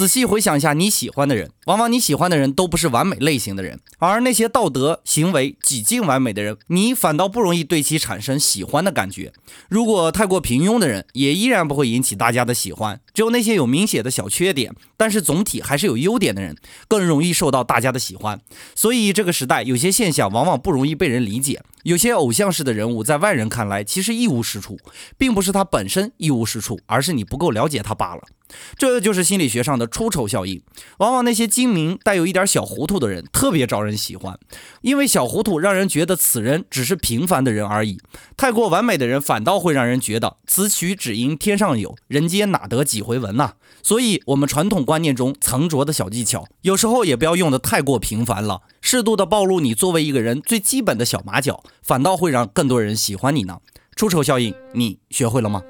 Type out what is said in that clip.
仔细回想一下你喜欢的人，往往你喜欢的人都不是完美类型的人，而那些道德行为几近完美的人，你反倒不容易对其产生喜欢的感觉。如果太过平庸的人，也依然不会引起大家的喜欢。只有那些有明显的小缺点，但是总体还是有优点的人，更容易受到大家的喜欢。所以这个时代有些现象往往不容易被人理解。有些偶像式的人物在外人看来其实一无是处，并不是他本身一无是处，而是你不够了解他罢了。这就是心理学上的出丑效应。往往那些精明、带有一点小糊涂的人特别招人喜欢，因为小糊涂让人觉得此人只是平凡的人而已；太过完美的人反倒会让人觉得此曲只应天上有人间哪得几回闻呐。所以，我们传统观念中藏拙的小技巧，有时候也不要用的太过频繁了。适度的暴露你作为一个人最基本的小马脚，反倒会让更多人喜欢你呢。出丑效应，你学会了吗？